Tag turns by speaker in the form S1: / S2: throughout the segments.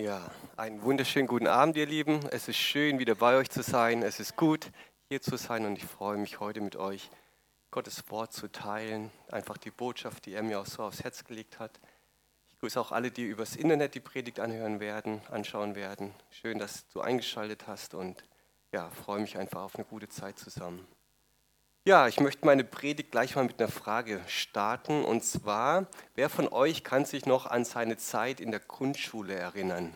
S1: Ja, einen wunderschönen guten Abend, ihr Lieben. Es ist schön, wieder bei euch zu sein. Es ist gut, hier zu sein und ich freue mich heute mit euch, Gottes Wort zu teilen. Einfach die Botschaft, die er mir auch so aufs Herz gelegt hat. Ich grüße auch alle, die übers Internet die Predigt anhören werden, anschauen werden. Schön, dass du eingeschaltet hast und ja, freue mich einfach auf eine gute Zeit zusammen. Ja, ich möchte meine Predigt gleich mal mit einer Frage starten. Und zwar, wer von euch kann sich noch an seine Zeit in der Grundschule erinnern?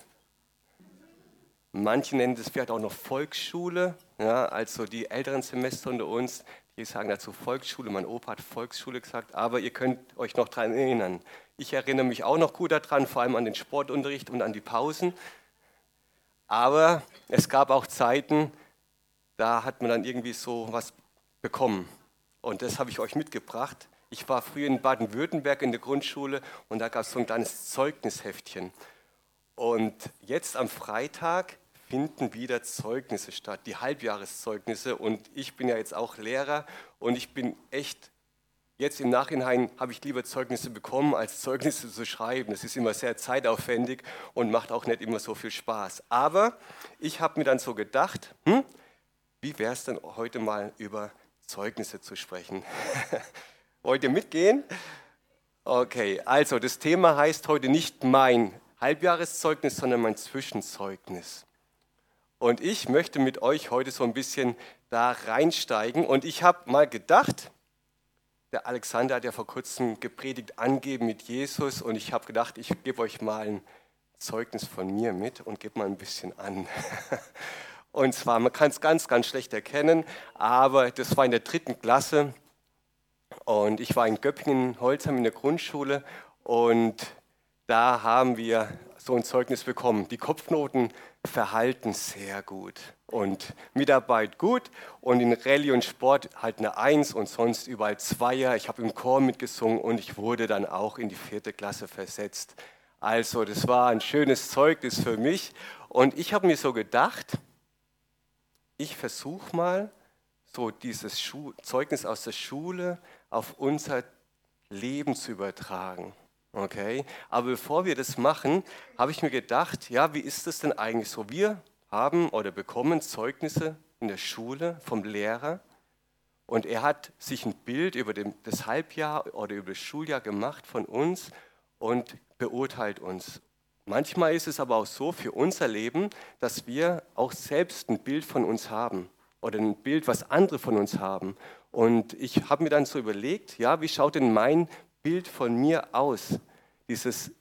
S1: Manche nennen das vielleicht auch noch Volksschule, ja, also die älteren Semester unter uns, die sagen dazu Volksschule. Mein Opa hat Volksschule gesagt, aber ihr könnt euch noch daran erinnern. Ich erinnere mich auch noch gut daran, vor allem an den Sportunterricht und an die Pausen. Aber es gab auch Zeiten, da hat man dann irgendwie so was bekommen. Und das habe ich euch mitgebracht. Ich war früher in Baden-Württemberg in der Grundschule und da gab es so ein kleines Zeugnisheftchen. Und jetzt am Freitag finden wieder Zeugnisse statt, die Halbjahreszeugnisse. Und ich bin ja jetzt auch Lehrer und ich bin echt, jetzt im Nachhinein habe ich lieber Zeugnisse bekommen, als Zeugnisse zu schreiben. Das ist immer sehr zeitaufwendig und macht auch nicht immer so viel Spaß. Aber ich habe mir dann so gedacht, hm, wie wäre es denn heute mal über Zeugnisse zu sprechen. Wollt ihr mitgehen? Okay, also das Thema heißt heute nicht mein Halbjahreszeugnis, sondern mein Zwischenzeugnis. Und ich möchte mit euch heute so ein bisschen da reinsteigen. Und ich habe mal gedacht, der Alexander hat ja vor kurzem gepredigt, angeben mit Jesus. Und ich habe gedacht, ich gebe euch mal ein Zeugnis von mir mit und gebe mal ein bisschen an. Und zwar, man kann es ganz, ganz schlecht erkennen, aber das war in der dritten Klasse. Und ich war in Göppingen, Holzheim in der Grundschule. Und da haben wir so ein Zeugnis bekommen. Die Kopfnoten verhalten sehr gut und Mitarbeit gut und in Rallye und Sport halt eine Eins und sonst überall Zweier. Ich habe im Chor mitgesungen und ich wurde dann auch in die vierte Klasse versetzt. Also das war ein schönes Zeugnis für mich und ich habe mir so gedacht, ich versuche mal, so dieses Schu Zeugnis aus der Schule auf unser Leben zu übertragen. Okay? Aber bevor wir das machen, habe ich mir gedacht, ja, wie ist das denn eigentlich so? Wir haben oder bekommen Zeugnisse in der Schule vom Lehrer und er hat sich ein Bild über das Halbjahr oder über das Schuljahr gemacht von uns und beurteilt uns. Manchmal ist es aber auch so für unser Leben, dass wir auch selbst ein Bild von uns haben oder ein Bild, was andere von uns haben. Und ich habe mir dann so überlegt, ja, wie schaut denn mein Bild von mir aus? Dieses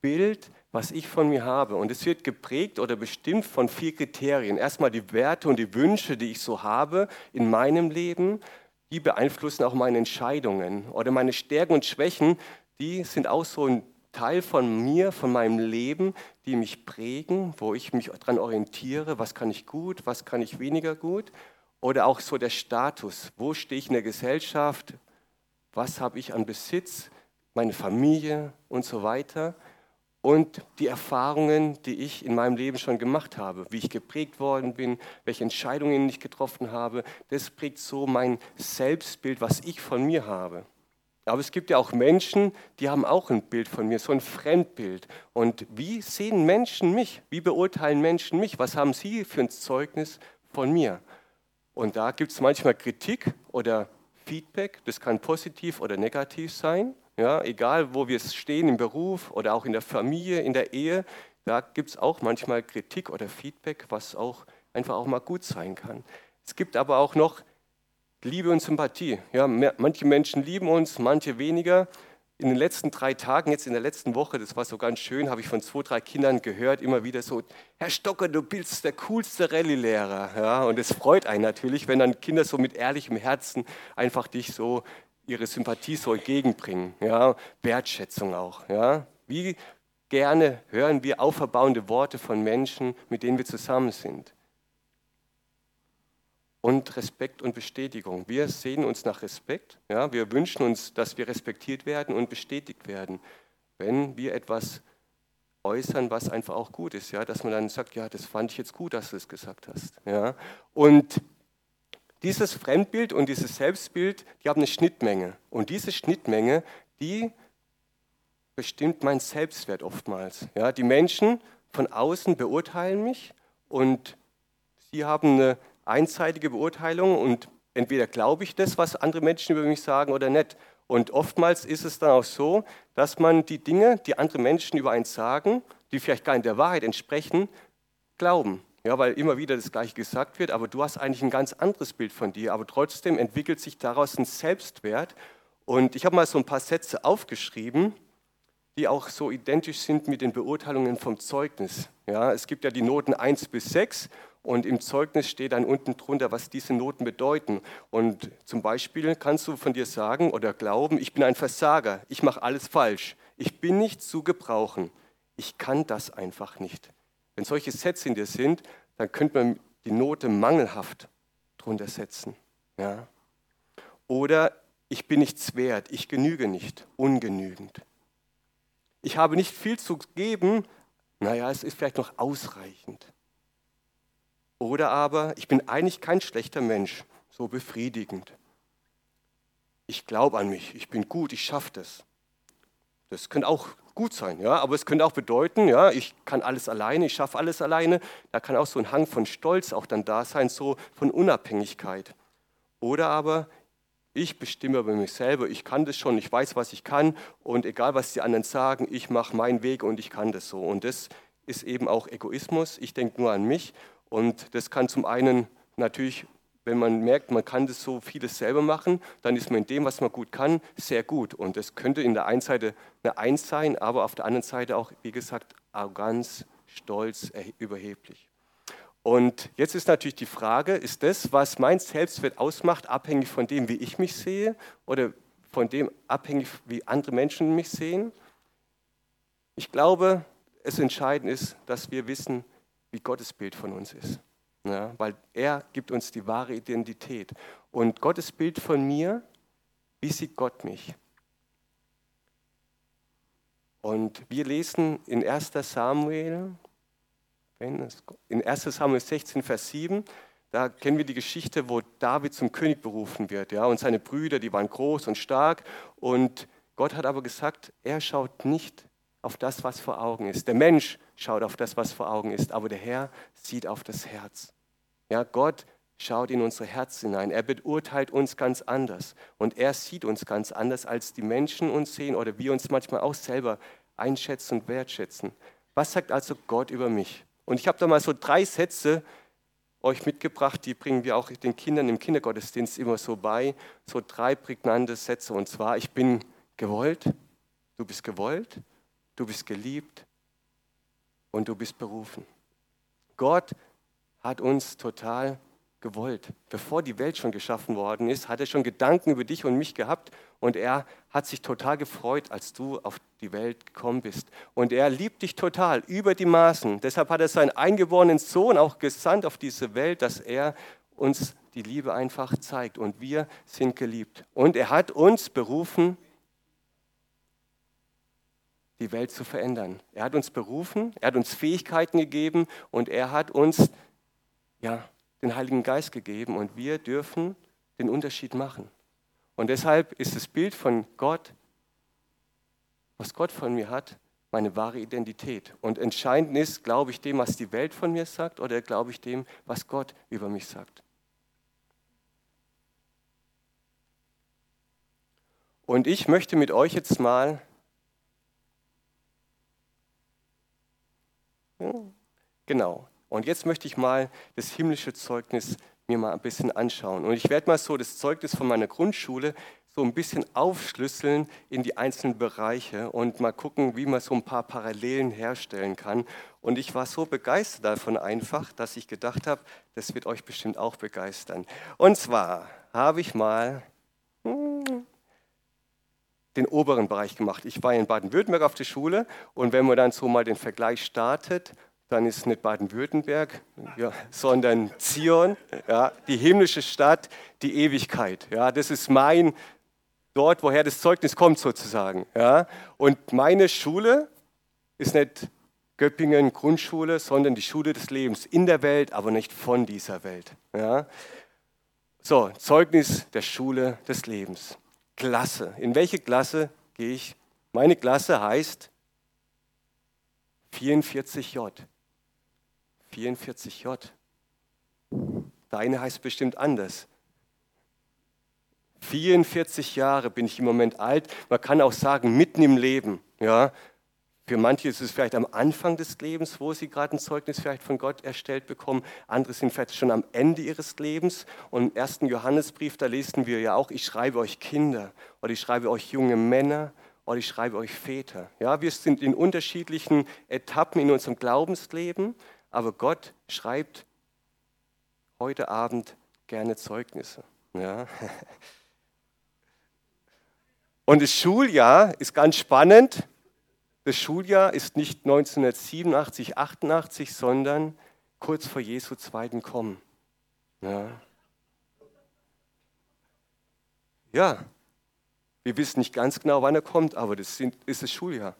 S1: Bild, was ich von mir habe. Und es wird geprägt oder bestimmt von vier Kriterien. Erstmal die Werte und die Wünsche, die ich so habe in meinem Leben. Die beeinflussen auch meine Entscheidungen. Oder meine Stärken und Schwächen, die sind auch so ein Teil von mir, von meinem Leben, die mich prägen, wo ich mich daran orientiere, was kann ich gut, was kann ich weniger gut. Oder auch so der Status, wo stehe ich in der Gesellschaft, was habe ich an Besitz, meine Familie und so weiter. Und die Erfahrungen, die ich in meinem Leben schon gemacht habe, wie ich geprägt worden bin, welche Entscheidungen ich getroffen habe, das prägt so mein Selbstbild, was ich von mir habe. Aber es gibt ja auch Menschen, die haben auch ein Bild von mir, so ein Fremdbild. Und wie sehen Menschen mich? Wie beurteilen Menschen mich? Was haben sie für ein Zeugnis von mir? Und da gibt es manchmal Kritik oder Feedback, das kann positiv oder negativ sein. Ja, egal, wo wir stehen im Beruf oder auch in der Familie, in der Ehe, da gibt es auch manchmal Kritik oder Feedback, was auch einfach auch mal gut sein kann. Es gibt aber auch noch Liebe und Sympathie. Ja, manche Menschen lieben uns, manche weniger. In den letzten drei Tagen, jetzt in der letzten Woche, das war so ganz schön, habe ich von zwei, drei Kindern gehört, immer wieder so, Herr Stocker, du bist der coolste Rallye-Lehrer. Ja, und es freut einen natürlich, wenn dann Kinder so mit ehrlichem Herzen einfach dich so, ihre Sympathie so entgegenbringen. Ja, Wertschätzung auch. Ja. Wie gerne hören wir auferbauende Worte von Menschen, mit denen wir zusammen sind und Respekt und Bestätigung. Wir sehen uns nach Respekt. Ja? Wir wünschen uns, dass wir respektiert werden und bestätigt werden, wenn wir etwas äußern, was einfach auch gut ist. Ja? Dass man dann sagt, ja, das fand ich jetzt gut, dass du es gesagt hast. Ja? Und dieses Fremdbild und dieses Selbstbild, die haben eine Schnittmenge. Und diese Schnittmenge, die bestimmt mein Selbstwert oftmals. Ja? Die Menschen von außen beurteilen mich und sie haben eine einseitige Beurteilung und entweder glaube ich das, was andere Menschen über mich sagen oder nicht. Und oftmals ist es dann auch so, dass man die Dinge, die andere Menschen über einen sagen, die vielleicht gar nicht der Wahrheit entsprechen, glauben. Ja, weil immer wieder das Gleiche gesagt wird, aber du hast eigentlich ein ganz anderes Bild von dir, aber trotzdem entwickelt sich daraus ein Selbstwert. Und ich habe mal so ein paar Sätze aufgeschrieben, die auch so identisch sind mit den Beurteilungen vom Zeugnis. Ja, es gibt ja die Noten 1 bis 6 und im Zeugnis steht dann unten drunter, was diese Noten bedeuten. Und zum Beispiel kannst du von dir sagen oder glauben, ich bin ein Versager, ich mache alles falsch, ich bin nicht zu gebrauchen, ich kann das einfach nicht. Wenn solche Sätze in dir sind, dann könnte man die Note mangelhaft drunter setzen. Ja? Oder ich bin nichts wert, ich genüge nicht, ungenügend. Ich habe nicht viel zu geben, naja, es ist vielleicht noch ausreichend. Oder aber, ich bin eigentlich kein schlechter Mensch, so befriedigend. Ich glaube an mich, ich bin gut, ich schaffe das. Das könnte auch gut sein, ja, aber es könnte auch bedeuten, ja, ich kann alles alleine, ich schaffe alles alleine. Da kann auch so ein Hang von Stolz auch dann da sein, so von Unabhängigkeit. Oder aber, ich bestimme über mich selber, ich kann das schon, ich weiß, was ich kann und egal, was die anderen sagen, ich mache meinen Weg und ich kann das so. Und das ist eben auch Egoismus, ich denke nur an mich und das kann zum einen natürlich, wenn man merkt, man kann das so vieles selber machen, dann ist man in dem, was man gut kann, sehr gut. Und das könnte in der einen Seite eine Eins sein, aber auf der anderen Seite auch, wie gesagt, Arroganz, Stolz, überheblich. Und jetzt ist natürlich die Frage, ist das, was mein Selbstwert ausmacht, abhängig von dem, wie ich mich sehe oder von dem abhängig, wie andere Menschen mich sehen? Ich glaube, es entscheidend ist, dass wir wissen, wie Gottes Bild von uns ist. Ja, weil er gibt uns die wahre Identität. Und Gottes Bild von mir, wie sieht Gott mich? Und wir lesen in 1 Samuel in 1 Samuel 16, Vers 7, da kennen wir die Geschichte, wo David zum König berufen wird. Ja, und seine Brüder, die waren groß und stark. Und Gott hat aber gesagt, er schaut nicht auf das, was vor Augen ist. Der Mensch schaut auf das, was vor Augen ist, aber der Herr sieht auf das Herz. Ja, Gott schaut in unsere Herzen hinein. Er beurteilt uns ganz anders. Und er sieht uns ganz anders, als die Menschen uns sehen oder wir uns manchmal auch selber einschätzen und wertschätzen. Was sagt also Gott über mich? Und ich habe da mal so drei Sätze euch mitgebracht, die bringen wir auch den Kindern im Kindergottesdienst immer so bei. So drei prägnante Sätze. Und zwar, ich bin gewollt, du bist gewollt, du bist geliebt und du bist berufen. Gott hat uns total gewollt. Bevor die Welt schon geschaffen worden ist, hat er schon Gedanken über dich und mich gehabt und er hat sich total gefreut, als du auf die Welt gekommen bist. Und er liebt dich total über die Maßen. Deshalb hat er seinen eingeborenen Sohn auch gesandt auf diese Welt, dass er uns die Liebe einfach zeigt und wir sind geliebt. Und er hat uns berufen, die Welt zu verändern. Er hat uns berufen, er hat uns Fähigkeiten gegeben und er hat uns ja, den Heiligen Geist gegeben und wir dürfen den Unterschied machen. Und deshalb ist das Bild von Gott, was Gott von mir hat, meine wahre Identität. Und entscheidend ist, glaube ich dem, was die Welt von mir sagt, oder glaube ich dem, was Gott über mich sagt. Und ich möchte mit euch jetzt mal genau, und jetzt möchte ich mal das himmlische Zeugnis mir mal ein bisschen anschauen. Und ich werde mal so das Zeugnis von meiner Grundschule so ein bisschen aufschlüsseln in die einzelnen Bereiche und mal gucken, wie man so ein paar Parallelen herstellen kann. Und ich war so begeistert davon einfach, dass ich gedacht habe, das wird euch bestimmt auch begeistern. Und zwar habe ich mal den oberen Bereich gemacht. Ich war in Baden-Württemberg auf der Schule und wenn man dann so mal den Vergleich startet, dann ist nicht Baden-Württemberg, ja, sondern Zion, ja, die himmlische Stadt, die Ewigkeit. Ja, das ist mein, dort, woher das Zeugnis kommt sozusagen. Ja. Und meine Schule ist nicht Göppingen Grundschule, sondern die Schule des Lebens in der Welt, aber nicht von dieser Welt. Ja. So, Zeugnis der Schule des Lebens. Klasse. In welche Klasse gehe ich? Meine Klasse heißt 44J. 44J. Deine heißt bestimmt anders. 44 Jahre bin ich im Moment alt. Man kann auch sagen, mitten im Leben. Ja? Für manche ist es vielleicht am Anfang des Lebens, wo sie gerade ein Zeugnis vielleicht von Gott erstellt bekommen. Andere sind vielleicht schon am Ende ihres Lebens. Und im ersten Johannesbrief, da lesen wir ja auch, ich schreibe euch Kinder oder ich schreibe euch junge Männer oder ich schreibe euch Väter. Ja, wir sind in unterschiedlichen Etappen in unserem Glaubensleben, aber Gott schreibt heute Abend gerne Zeugnisse. Ja. Und das Schuljahr ist ganz spannend. Das Schuljahr ist nicht 1987, 88, sondern kurz vor Jesu zweiten Kommen. Ja. ja, wir wissen nicht ganz genau, wann er kommt, aber das ist das Schuljahr.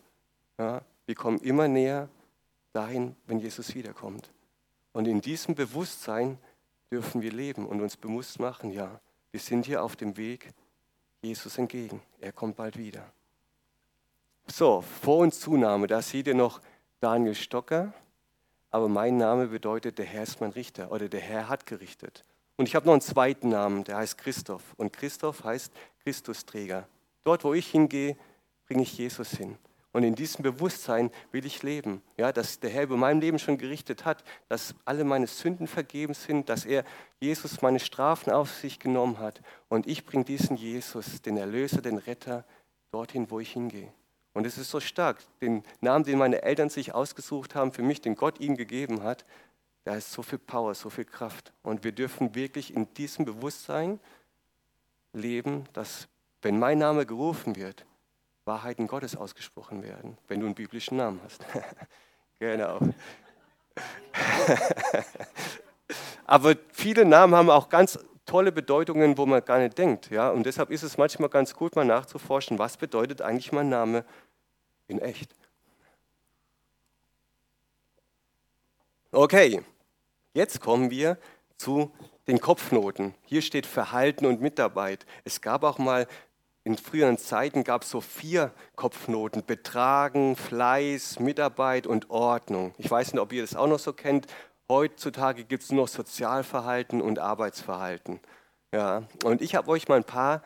S1: Ja, wir kommen immer näher dahin, wenn Jesus wiederkommt. Und in diesem Bewusstsein dürfen wir leben und uns bewusst machen, ja, wir sind hier auf dem Weg Jesus entgegen. Er kommt bald wieder. So, Vor- und Zunahme, da seht ihr noch Daniel Stocker, aber mein Name bedeutet, der Herr ist mein Richter oder der Herr hat gerichtet. Und ich habe noch einen zweiten Namen, der heißt Christoph. Und Christoph heißt Christusträger. Dort, wo ich hingehe, bringe ich Jesus hin. Und in diesem Bewusstsein will ich leben, ja, dass der Herr über mein Leben schon gerichtet hat, dass alle meine Sünden vergeben sind, dass er Jesus meine Strafen auf sich genommen hat. Und ich bringe diesen Jesus, den Erlöser, den Retter, dorthin, wo ich hingehe. Und es ist so stark, den Namen, den meine Eltern sich ausgesucht haben, für mich, den Gott ihnen gegeben hat, da ist so viel Power, so viel Kraft. Und wir dürfen wirklich in diesem Bewusstsein leben, dass wenn mein Name gerufen wird, Wahrheiten Gottes ausgesprochen werden, wenn du einen biblischen Namen hast. genau. Aber viele Namen haben auch ganz tolle Bedeutungen, wo man gar nicht denkt. Ja? Und deshalb ist es manchmal ganz gut, mal nachzuforschen, was bedeutet eigentlich mein Name in echt. Okay, jetzt kommen wir zu den Kopfnoten. Hier steht Verhalten und Mitarbeit. Es gab auch mal in früheren Zeiten gab es so vier Kopfnoten: Betragen, Fleiß, Mitarbeit und Ordnung. Ich weiß nicht, ob ihr das auch noch so kennt. Heutzutage gibt es nur noch Sozialverhalten und Arbeitsverhalten. Ja, und ich habe euch mal ein paar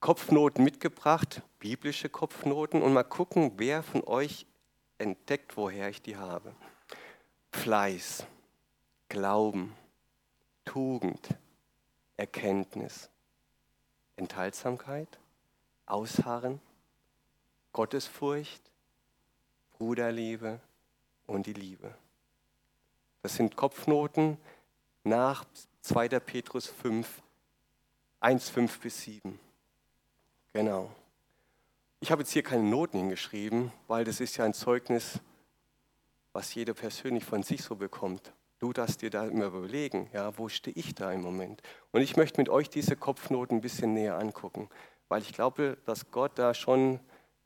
S1: Kopfnoten mitgebracht, biblische Kopfnoten, und mal gucken, wer von euch entdeckt, woher ich die habe. Fleiß, Glauben, Tugend, Erkenntnis, Enthaltsamkeit, Ausharren, Gottesfurcht, Bruderliebe und die Liebe. Das sind Kopfnoten nach 2. Petrus 5, 1, 5 bis 7. Genau. Ich habe jetzt hier keine Noten hingeschrieben, weil das ist ja ein Zeugnis, was jeder persönlich von sich so bekommt. Du darfst dir da immer überlegen, ja, wo stehe ich da im Moment? Und ich möchte mit euch diese Kopfnoten ein bisschen näher angucken weil ich glaube, dass Gott da schon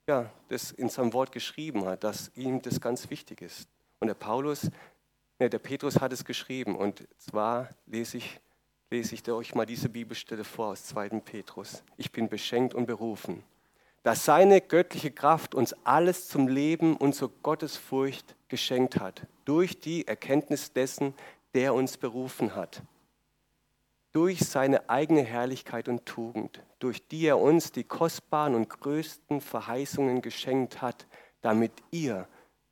S1: ja, das in seinem Wort geschrieben hat, dass ihm das ganz wichtig ist. Und der Paulus, ne, der Petrus hat es geschrieben und zwar lese ich, lese ich euch mal diese Bibelstelle vor aus 2. Petrus. Ich bin beschenkt und berufen, dass seine göttliche Kraft uns alles zum Leben und zur Gottesfurcht geschenkt hat, durch die Erkenntnis dessen, der uns berufen hat durch seine eigene Herrlichkeit und Tugend, durch die er uns die kostbaren und größten Verheißungen geschenkt hat, damit ihr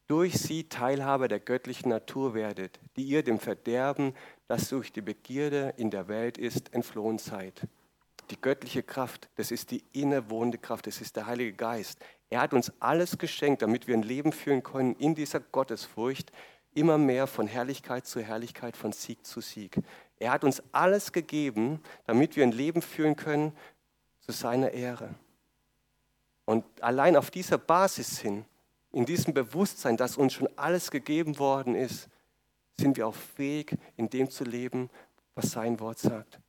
S1: durch sie Teilhaber der göttlichen Natur werdet, die ihr dem Verderben, das durch die Begierde in der Welt ist, entflohen seid. Die göttliche Kraft, das ist die innewohnende Kraft, das ist der Heilige Geist. Er hat uns alles geschenkt, damit wir ein Leben führen können in dieser Gottesfurcht, immer mehr von Herrlichkeit zu Herrlichkeit, von Sieg zu Sieg. Er hat uns alles gegeben, damit wir ein Leben führen können zu seiner Ehre. Und allein auf dieser Basis hin, in diesem Bewusstsein, dass uns schon alles gegeben worden ist, sind wir auch fähig, in dem zu leben, was sein Wort sagt.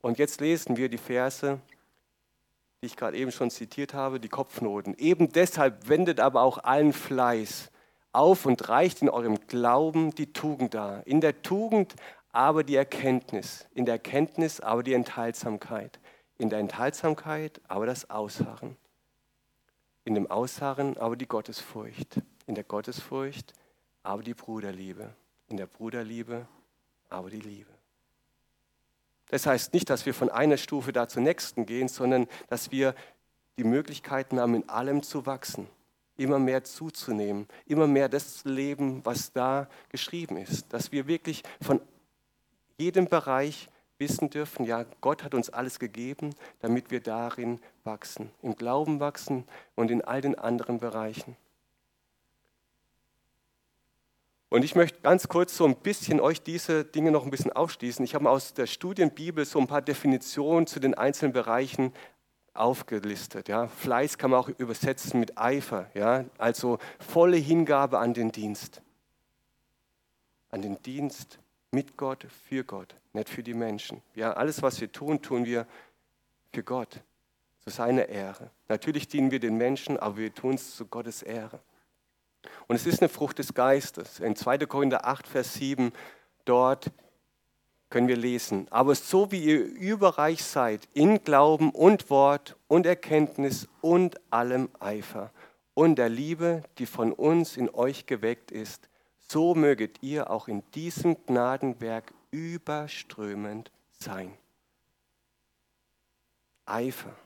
S1: Und jetzt lesen wir die Verse, die ich gerade eben schon zitiert habe, die Kopfnoten. Eben deshalb wendet aber auch allen Fleiß auf und reicht in eurem Glauben die Tugend dar. In der Tugend aber die Erkenntnis, in der Erkenntnis aber die Enthaltsamkeit, in der Enthaltsamkeit aber das Ausharren, in dem Ausharren aber die Gottesfurcht, in der Gottesfurcht, aber die Bruderliebe. In der Bruderliebe, aber die Liebe. Das heißt nicht, dass wir von einer Stufe da zur nächsten gehen, sondern dass wir die Möglichkeiten haben, in allem zu wachsen, immer mehr zuzunehmen, immer mehr das zu leben, was da geschrieben ist. Dass wir wirklich von jedem Bereich wissen dürfen, ja, Gott hat uns alles gegeben, damit wir darin wachsen, im Glauben wachsen und in all den anderen Bereichen. Und ich möchte ganz kurz so ein bisschen euch diese Dinge noch ein bisschen aufschließen. Ich habe aus der Studienbibel so ein paar Definitionen zu den einzelnen Bereichen aufgelistet. Ja. Fleiß kann man auch übersetzen mit Eifer, ja. also volle Hingabe an den Dienst. An den Dienst mit Gott, für Gott, nicht für die Menschen. Ja, alles, was wir tun, tun wir für Gott, zu seiner Ehre. Natürlich dienen wir den Menschen, aber wir tun es zu Gottes Ehre. Und es ist eine Frucht des Geistes. In 2. Korinther 8, Vers 7, dort können wir lesen, aber so wie ihr überreich seid in Glauben und Wort und Erkenntnis und allem Eifer und der Liebe, die von uns in euch geweckt ist, so möget ihr auch in diesem Gnadenwerk überströmend sein. Eifer.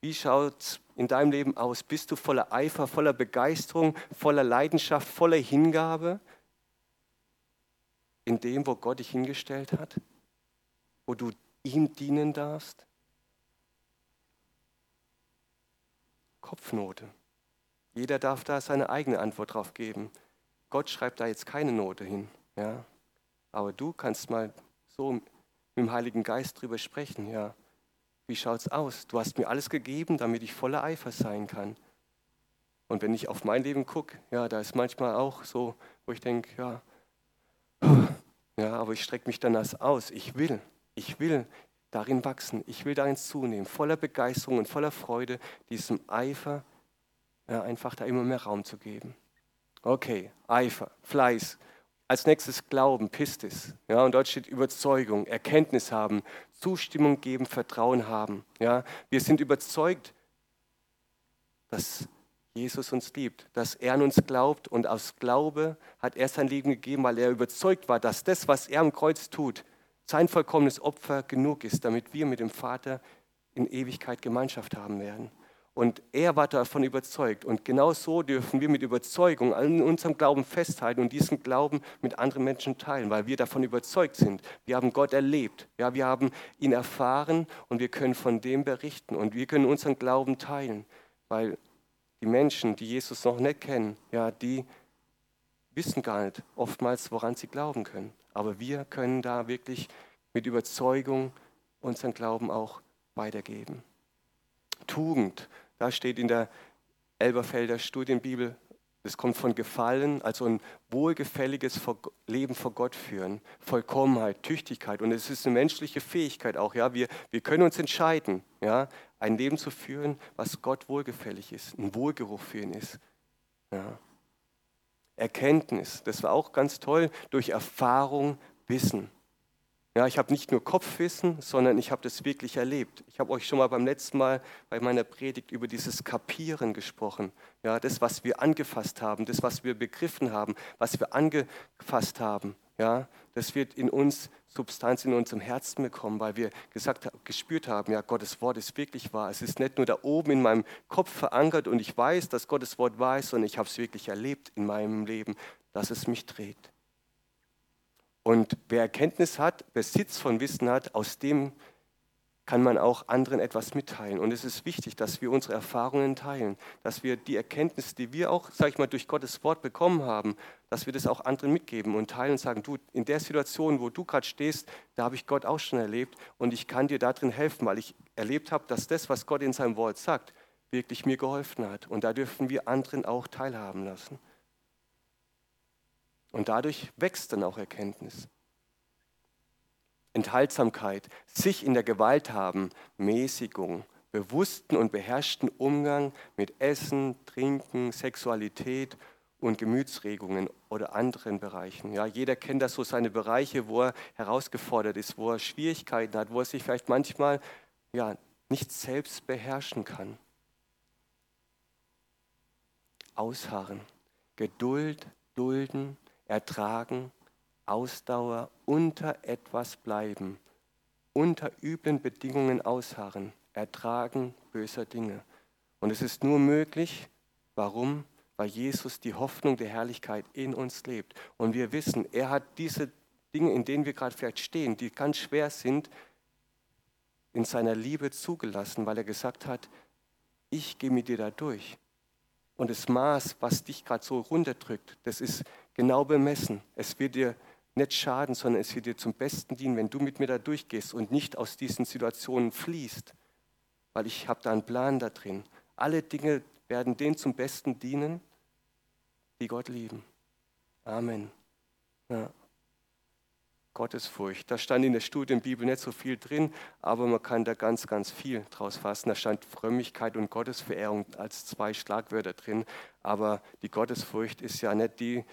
S1: Wie schaut es in deinem Leben aus? Bist du voller Eifer, voller Begeisterung, voller Leidenschaft, voller Hingabe in dem, wo Gott dich hingestellt hat? Wo du ihm dienen darfst? Kopfnote. Jeder darf da seine eigene Antwort drauf geben. Gott schreibt da jetzt keine Note hin. Ja? Aber du kannst mal so mit dem Heiligen Geist drüber sprechen. Ja? Wie schaut's aus? Du hast mir alles gegeben, damit ich voller Eifer sein kann. Und wenn ich auf mein Leben gucke, ja, da ist manchmal auch so, wo ich denke, ja, ja, aber ich strecke mich danach aus. Ich will, ich will darin wachsen, ich will darin zunehmen, voller Begeisterung und voller Freude, diesem Eifer ja, einfach da immer mehr Raum zu geben. Okay, Eifer, Fleiß. Als nächstes Glauben, Pistis. Ja, und dort steht Überzeugung, Erkenntnis haben, Zustimmung geben, Vertrauen haben. Ja, wir sind überzeugt, dass Jesus uns liebt, dass er an uns glaubt und aus Glaube hat er sein Leben gegeben, weil er überzeugt war, dass das, was er am Kreuz tut, sein vollkommenes Opfer genug ist, damit wir mit dem Vater in Ewigkeit Gemeinschaft haben werden. Und er war davon überzeugt. Und genau so dürfen wir mit Überzeugung an unserem Glauben festhalten und diesen Glauben mit anderen Menschen teilen, weil wir davon überzeugt sind. Wir haben Gott erlebt. Ja, wir haben ihn erfahren und wir können von dem berichten und wir können unseren Glauben teilen, weil die Menschen, die Jesus noch nicht kennen, ja, die wissen gar nicht oftmals, woran sie glauben können. Aber wir können da wirklich mit Überzeugung unseren Glauben auch weitergeben. Tugend, da steht in der Elberfelder Studienbibel, das kommt von Gefallen, also ein wohlgefälliges Leben vor Gott führen, Vollkommenheit, Tüchtigkeit. Und es ist eine menschliche Fähigkeit auch. Ja? Wir, wir können uns entscheiden, ja? ein Leben zu führen, was Gott wohlgefällig ist, ein Wohlgeruch für ihn ist. Ja? Erkenntnis, das war auch ganz toll, durch Erfahrung, Wissen. Ja, ich habe nicht nur Kopfwissen, sondern ich habe das wirklich erlebt. Ich habe euch schon mal beim letzten Mal bei meiner Predigt über dieses Kapieren gesprochen. Ja, das, was wir angefasst haben, das, was wir begriffen haben, was wir angefasst haben. Ja, das wird in uns Substanz in unserem Herzen bekommen, weil wir gesagt, gespürt haben, ja, Gottes Wort ist wirklich wahr. Es ist nicht nur da oben in meinem Kopf verankert und ich weiß, dass Gottes Wort wahr ist, sondern ich habe es wirklich erlebt in meinem Leben, dass es mich dreht. Und wer Erkenntnis hat, Besitz von Wissen hat, aus dem kann man auch anderen etwas mitteilen. Und es ist wichtig, dass wir unsere Erfahrungen teilen, dass wir die Erkenntnis, die wir auch, sage ich mal, durch Gottes Wort bekommen haben, dass wir das auch anderen mitgeben und teilen und sagen, du, in der Situation, wo du gerade stehst, da habe ich Gott auch schon erlebt und ich kann dir darin helfen, weil ich erlebt habe, dass das, was Gott in seinem Wort sagt, wirklich mir geholfen hat. Und da dürfen wir anderen auch teilhaben lassen. Und dadurch wächst dann auch Erkenntnis. Enthaltsamkeit, sich in der Gewalt haben, Mäßigung, bewussten und beherrschten Umgang mit Essen, Trinken, Sexualität und Gemütsregungen oder anderen Bereichen. Ja, jeder kennt das so seine Bereiche, wo er herausgefordert ist, wo er Schwierigkeiten hat, wo er sich vielleicht manchmal ja, nicht selbst beherrschen kann. ausharren. Geduld, dulden, ertragen, Ausdauer, unter etwas bleiben, unter üblen Bedingungen ausharren, ertragen böser Dinge. Und es ist nur möglich, warum? Weil Jesus die Hoffnung der Herrlichkeit in uns lebt. Und wir wissen, er hat diese Dinge, in denen wir gerade vielleicht stehen, die ganz schwer sind, in seiner Liebe zugelassen, weil er gesagt hat, ich gehe mit dir da durch. Und das Maß, was dich gerade so runterdrückt, das ist genau bemessen. Es wird dir nicht schaden, sondern es wird dir zum Besten dienen, wenn du mit mir da durchgehst und nicht aus diesen Situationen fließt. Weil ich habe da einen Plan da drin. Alle Dinge werden denen zum Besten dienen, die Gott lieben. Amen. Ja. Gottesfurcht. Da stand in der Studienbibel nicht so viel drin, aber man kann da ganz, ganz viel draus fassen. Da stand Frömmigkeit und Gottesverehrung als zwei Schlagwörter drin. Aber die Gottesfurcht ist ja nicht die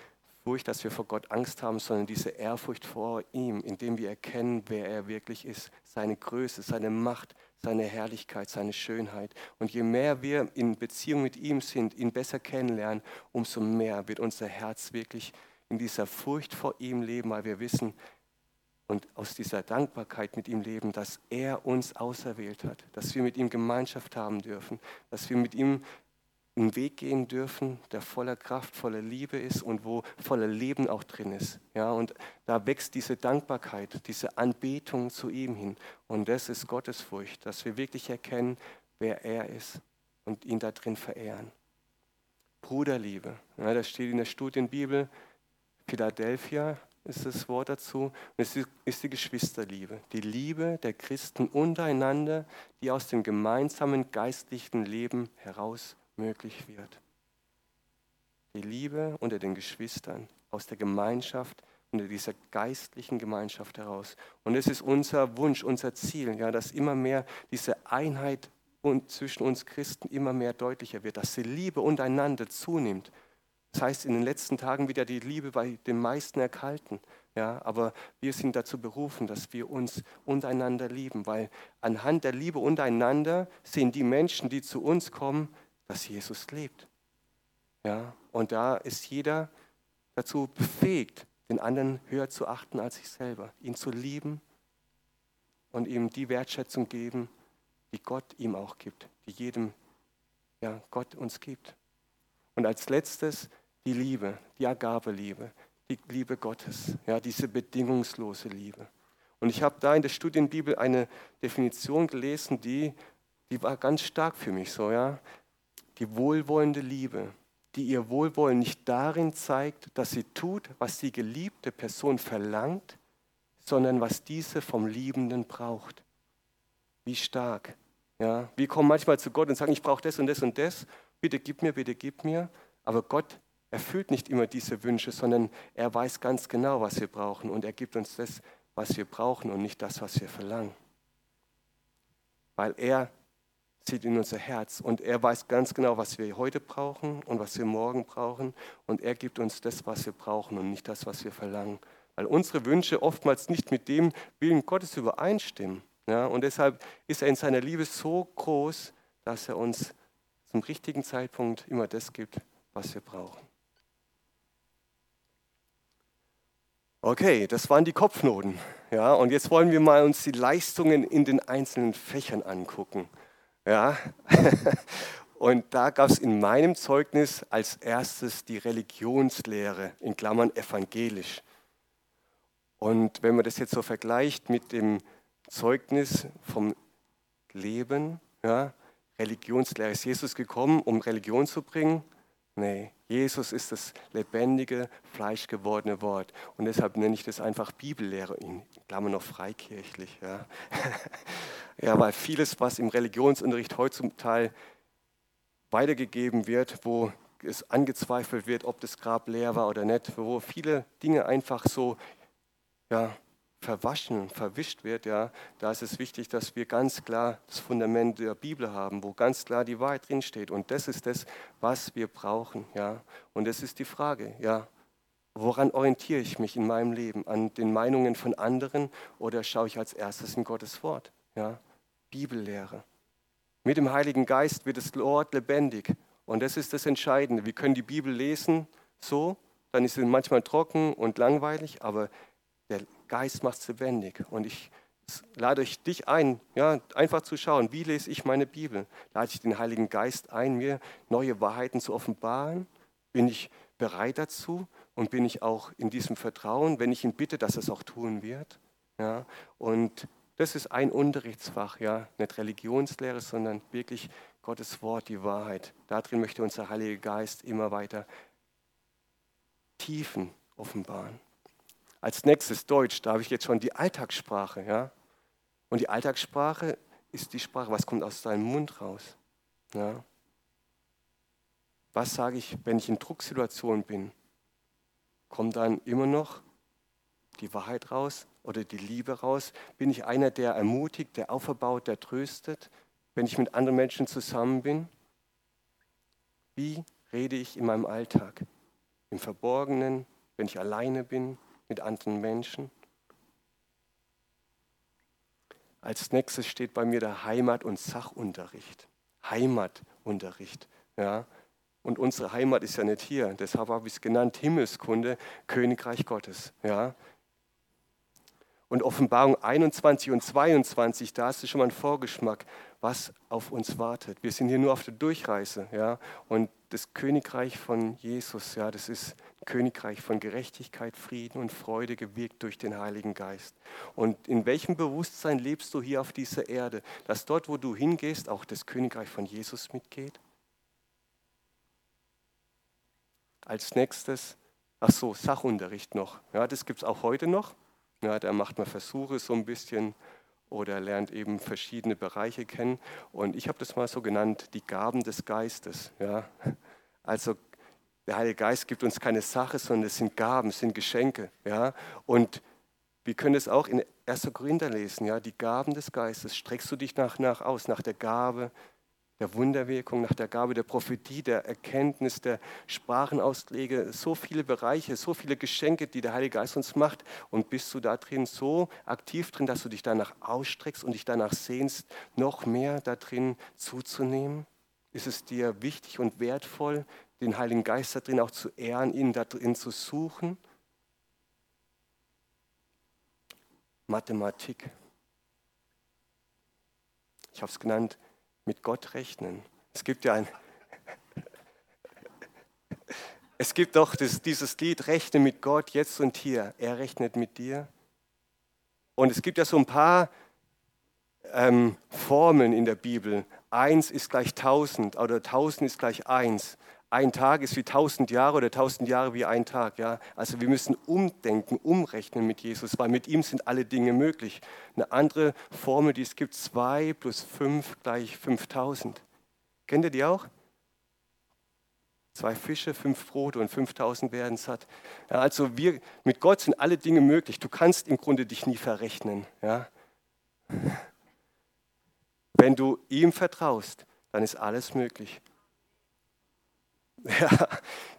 S1: Furcht, dass wir vor Gott Angst haben, sondern diese Ehrfurcht vor ihm, indem wir erkennen, wer er wirklich ist, seine Größe, seine Macht, seine Herrlichkeit, seine Schönheit. Und je mehr wir in Beziehung mit ihm sind, ihn besser kennenlernen, umso mehr wird unser Herz wirklich in dieser Furcht vor ihm leben, weil wir wissen, und aus dieser Dankbarkeit mit ihm leben, dass er uns auserwählt hat, dass wir mit ihm Gemeinschaft haben dürfen, dass wir mit ihm einen Weg gehen dürfen, der voller Kraft, voller Liebe ist und wo voller Leben auch drin ist. Ja, und da wächst diese Dankbarkeit, diese Anbetung zu ihm hin. Und das ist Gottesfurcht, dass wir wirklich erkennen, wer er ist und ihn da drin verehren. Bruderliebe, ja, das steht in der Studienbibel, Philadelphia, ist das Wort dazu. Und es ist die Geschwisterliebe, die Liebe der Christen untereinander, die aus dem gemeinsamen geistlichen Leben heraus möglich wird. Die Liebe unter den Geschwistern, aus der Gemeinschaft, unter dieser geistlichen Gemeinschaft heraus. Und es ist unser Wunsch, unser Ziel, ja, dass immer mehr diese Einheit zwischen uns Christen immer mehr deutlicher wird, dass die Liebe untereinander zunimmt das heißt, in den letzten Tagen wieder die Liebe bei den meisten erkalten. Ja, aber wir sind dazu berufen, dass wir uns untereinander lieben, weil anhand der Liebe untereinander sehen die Menschen, die zu uns kommen, dass Jesus lebt. Ja, und da ist jeder dazu befähigt, den anderen höher zu achten als sich selber, ihn zu lieben und ihm die Wertschätzung geben, die Gott ihm auch gibt, die jedem ja, Gott uns gibt. Und als letztes die Liebe, die Agave-Liebe, die Liebe Gottes, ja, diese bedingungslose Liebe. Und ich habe da in der Studienbibel eine Definition gelesen, die, die war ganz stark für mich so, ja. Die wohlwollende Liebe, die ihr Wohlwollen nicht darin zeigt, dass sie tut, was die geliebte Person verlangt, sondern was diese vom Liebenden braucht. Wie stark. Ja, wir kommen manchmal zu Gott und sagen, ich brauche das und das und das. Bitte gib mir, bitte gib mir. Aber Gott erfüllt nicht immer diese Wünsche, sondern er weiß ganz genau, was wir brauchen und er gibt uns das, was wir brauchen und nicht das, was wir verlangen. Weil er sieht in unser Herz und er weiß ganz genau, was wir heute brauchen und was wir morgen brauchen und er gibt uns das, was wir brauchen und nicht das, was wir verlangen. Weil unsere Wünsche oftmals nicht mit dem Willen Gottes übereinstimmen. Ja, und deshalb ist er in seiner Liebe so groß, dass er uns zum richtigen Zeitpunkt immer das gibt, was wir brauchen. Okay, das waren die Kopfnoten. Ja, und jetzt wollen wir mal uns die Leistungen in den einzelnen Fächern angucken. Ja, und da gab es in meinem Zeugnis als erstes die Religionslehre, in Klammern evangelisch. Und wenn man das jetzt so vergleicht mit dem Zeugnis vom Leben, ja, Religionslehre, ist Jesus gekommen, um Religion zu bringen? Nee, Jesus ist das lebendige, fleischgewordene Wort. Und deshalb nenne ich das einfach Bibellehre, in Klammer noch freikirchlich. Ja. ja, weil vieles, was im Religionsunterricht heutzutage weitergegeben wird, wo es angezweifelt wird, ob das Grab leer war oder nicht, wo viele Dinge einfach so ja, verwaschen, verwischt wird, ja, da ist es wichtig, dass wir ganz klar das Fundament der Bibel haben, wo ganz klar die Wahrheit drinsteht. Und das ist das, was wir brauchen, ja. Und das ist die Frage, ja. Woran orientiere ich mich in meinem Leben? An den Meinungen von anderen oder schaue ich als erstes in Gottes Wort? Ja? Bibellehre. Mit dem Heiligen Geist wird das Wort lebendig Und das ist das Entscheidende. Wir können die Bibel lesen so, dann ist sie manchmal trocken und langweilig, aber der Geist macht es lebendig. Und ich lade euch dich ein, ja, einfach zu schauen, wie lese ich meine Bibel? Lade ich den Heiligen Geist ein, mir neue Wahrheiten zu offenbaren? Bin ich bereit dazu und bin ich auch in diesem Vertrauen, wenn ich ihn bitte, dass er es auch tun wird? Ja, und das ist ein Unterrichtsfach, ja, nicht Religionslehre, sondern wirklich Gottes Wort, die Wahrheit. Darin möchte unser Heiliger Geist immer weiter Tiefen offenbaren. Als nächstes Deutsch, da habe ich jetzt schon die Alltagssprache, ja. Und die Alltagssprache ist die Sprache, was kommt aus deinem Mund raus, ja. Was sage ich, wenn ich in Drucksituationen bin? Kommt dann immer noch die Wahrheit raus oder die Liebe raus? Bin ich einer, der ermutigt, der auferbaut, der tröstet, wenn ich mit anderen Menschen zusammen bin? Wie rede ich in meinem Alltag? Im Verborgenen, wenn ich alleine bin mit anderen Menschen? Als nächstes steht bei mir der Heimat- und Sachunterricht. Heimatunterricht. Ja. Und unsere Heimat ist ja nicht hier. Deshalb habe ich es genannt, Himmelskunde, Königreich Gottes. Ja. Und Offenbarung 21 und 22, da hast du schon mal einen Vorgeschmack, was auf uns wartet. Wir sind hier nur auf der Durchreise. Ja? Und das Königreich von Jesus, ja, das ist ein Königreich von Gerechtigkeit, Frieden und Freude, gewirkt durch den Heiligen Geist. Und in welchem Bewusstsein lebst du hier auf dieser Erde, dass dort, wo du hingehst, auch das Königreich von Jesus mitgeht? Als nächstes, ach so, Sachunterricht noch. Ja, das gibt es auch heute noch. Ja, da macht man Versuche so ein bisschen oder lernt eben verschiedene Bereiche kennen. Und ich habe das mal so genannt, die Gaben des Geistes. Ja. Also der Heilige Geist gibt uns keine Sache, sondern es sind Gaben, es sind Geschenke. Ja. Und wir können es auch in 1. Korinther lesen, ja, die Gaben des Geistes. Streckst du dich nach, nach aus, nach der Gabe der Wunderwirkung, nach der Gabe der Prophetie, der Erkenntnis, der Sprachenausleger, so viele Bereiche, so viele Geschenke, die der Heilige Geist uns macht. Und bist du da drin so aktiv drin, dass du dich danach ausstreckst und dich danach sehnst, noch mehr da drin zuzunehmen? Ist es dir wichtig und wertvoll, den Heiligen Geist da drin auch zu ehren, ihn da drin zu suchen? Mathematik. Ich habe es genannt, mit Gott rechnen. Es gibt ja ein, es gibt doch dieses Lied, rechne mit Gott jetzt und hier. Er rechnet mit dir. Und es gibt ja so ein paar ähm, Formeln in der Bibel. Eins ist gleich tausend oder tausend ist gleich eins ein Tag ist wie tausend Jahre oder tausend Jahre wie ein Tag. Ja? Also wir müssen umdenken, umrechnen mit Jesus, weil mit ihm sind alle Dinge möglich. Eine andere Formel, die es gibt, zwei plus fünf gleich 5000. Kennt ihr die auch? Zwei Fische, fünf Brote und 5000 werden satt. Ja, also wir, mit Gott sind alle Dinge möglich. Du kannst im Grunde dich nie verrechnen. Ja? Wenn du ihm vertraust, dann ist alles möglich. Ja,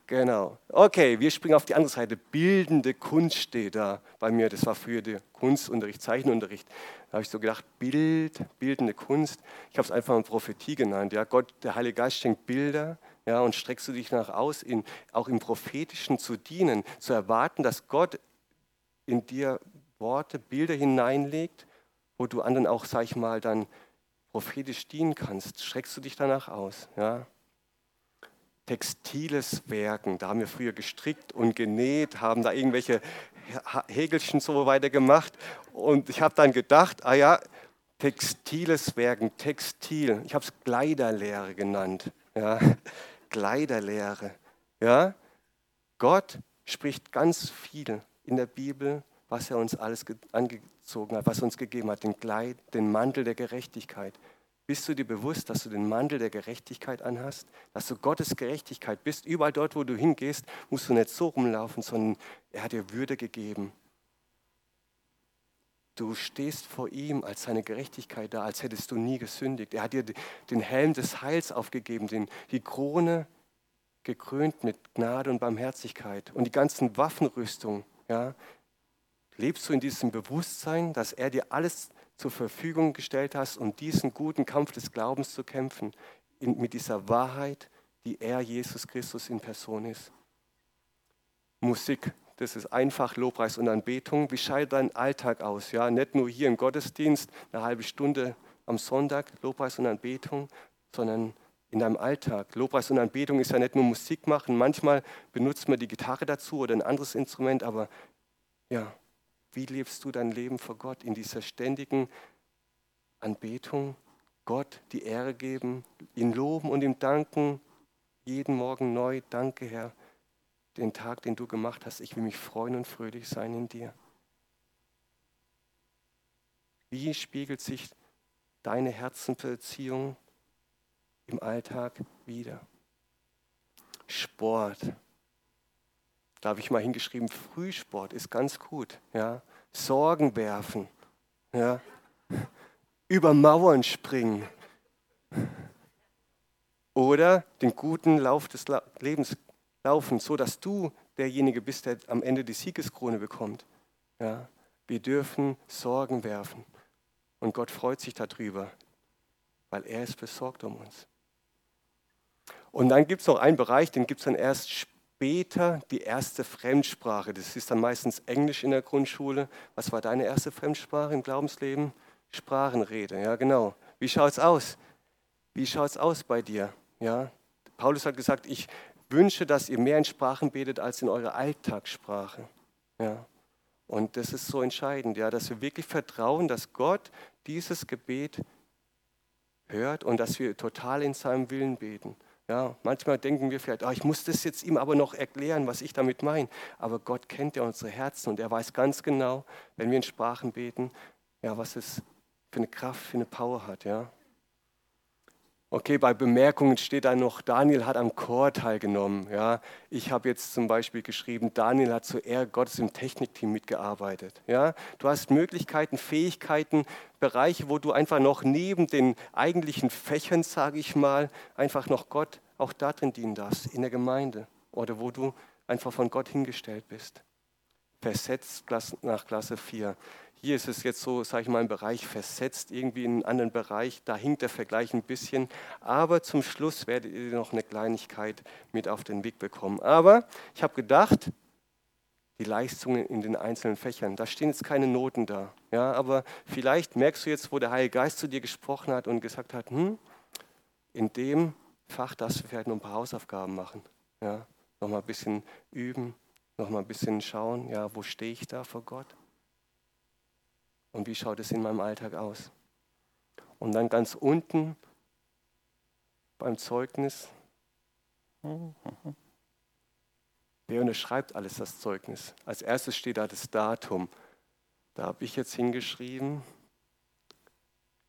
S1: genau. Okay, wir springen auf die andere Seite. Bildende Kunst steht da bei mir. Das war früher der Kunstunterricht, Zeichenunterricht. Da habe ich so gedacht, Bild, bildende Kunst. Ich habe es einfach mal Prophetie genannt. Ja, Gott, der Heilige Geist schenkt Bilder. Ja, und streckst du dich nach aus, in, auch im Prophetischen zu dienen, zu erwarten, dass Gott in dir Worte, Bilder hineinlegt, wo du anderen auch, sag ich mal, dann prophetisch dienen kannst. Streckst du dich danach aus. Ja? Textiles Werken. Da haben wir früher gestrickt und genäht, haben da irgendwelche Hägelchen so weiter gemacht. Und ich habe dann gedacht, ah ja, textiles Werken, Textil. Ich habe es Kleiderlehre genannt. Ja, Kleiderlehre. Ja, Gott spricht ganz viel in der Bibel, was er uns alles angezogen hat, was er uns gegeben hat, den, Kleid, den Mantel der Gerechtigkeit. Bist du dir bewusst, dass du den Mantel der Gerechtigkeit anhast? Dass du Gottes Gerechtigkeit bist? Überall dort, wo du hingehst, musst du nicht so rumlaufen, sondern er hat dir Würde gegeben. Du stehst vor ihm als seine Gerechtigkeit da, als hättest du nie gesündigt. Er hat dir den Helm des Heils aufgegeben, den, die Krone gekrönt mit Gnade und Barmherzigkeit und die ganzen Waffenrüstungen. Ja, lebst du in diesem Bewusstsein, dass er dir alles zur Verfügung gestellt hast, um diesen guten Kampf des Glaubens zu kämpfen, in, mit dieser Wahrheit, die er, Jesus Christus in Person ist. Musik, das ist einfach Lobpreis und Anbetung. Wie schaut dein Alltag aus? Ja, nicht nur hier im Gottesdienst, eine halbe Stunde am Sonntag, Lobpreis und Anbetung, sondern in deinem Alltag. Lobpreis und Anbetung ist ja nicht nur Musik machen. Manchmal benutzt man die Gitarre dazu oder ein anderes Instrument, aber ja, wie lebst du dein Leben vor Gott in dieser ständigen Anbetung? Gott die Ehre geben, ihn loben und ihm danken, jeden Morgen neu. Danke, Herr, den Tag, den du gemacht hast. Ich will mich freuen und fröhlich sein in dir. Wie spiegelt sich deine Herzensbeziehung im Alltag wieder? Sport. Da habe ich mal hingeschrieben, Frühsport ist ganz gut. Ja? Sorgen werfen. Ja? Über Mauern springen. Oder den guten Lauf des Lebens laufen, so dass du derjenige bist, der am Ende die Siegeskrone bekommt. Ja, wir dürfen Sorgen werfen. Und Gott freut sich darüber, weil er ist besorgt um uns. Und dann gibt es noch einen Bereich, den gibt es dann erst später, die erste Fremdsprache. Das ist dann meistens Englisch in der Grundschule. Was war deine erste Fremdsprache im Glaubensleben? Sprachenrede, ja genau. Wie schaut es aus? Wie schaut es aus bei dir? Ja? Paulus hat gesagt, ich wünsche, dass ihr mehr in Sprachen betet als in eurer Alltagssprache. Ja. Und das ist so entscheidend, ja, dass wir wirklich vertrauen, dass Gott dieses Gebet hört und dass wir total in seinem Willen beten. Ja, manchmal denken wir vielleicht, oh, ich muss das jetzt ihm aber noch erklären, was ich damit meine. Aber Gott kennt ja unsere Herzen und er weiß ganz genau, wenn wir in Sprachen beten, ja, was es für eine Kraft, für eine Power hat. Ja. Okay, bei Bemerkungen steht da noch, Daniel hat am Chor teilgenommen. Ja, ich habe jetzt zum Beispiel geschrieben, Daniel hat zur Ehre Gottes im Technikteam mitgearbeitet. Ja, du hast Möglichkeiten, Fähigkeiten, Bereiche, wo du einfach noch neben den eigentlichen Fächern, sage ich mal, einfach noch Gott auch darin dienen darfst, in der Gemeinde oder wo du einfach von Gott hingestellt bist. Versetzt nach Klasse 4. Hier ist es jetzt so, sage ich mal, im Bereich versetzt, irgendwie in einen anderen Bereich. Da hinkt der Vergleich ein bisschen. Aber zum Schluss werdet ihr noch eine Kleinigkeit mit auf den Weg bekommen. Aber ich habe gedacht, die Leistungen in den einzelnen Fächern, da stehen jetzt keine Noten da. Ja, aber vielleicht merkst du jetzt, wo der Heilige Geist zu dir gesprochen hat und gesagt hat, hm, in dem Fach darfst du vielleicht noch ein paar Hausaufgaben machen. Ja, noch mal ein bisschen üben, noch mal ein bisschen schauen, ja, wo stehe ich da vor Gott? Und wie schaut es in meinem Alltag aus. Und dann ganz unten beim Zeugnis, wer unterschreibt alles das Zeugnis? Als erstes steht da das Datum. Da habe ich jetzt hingeschrieben,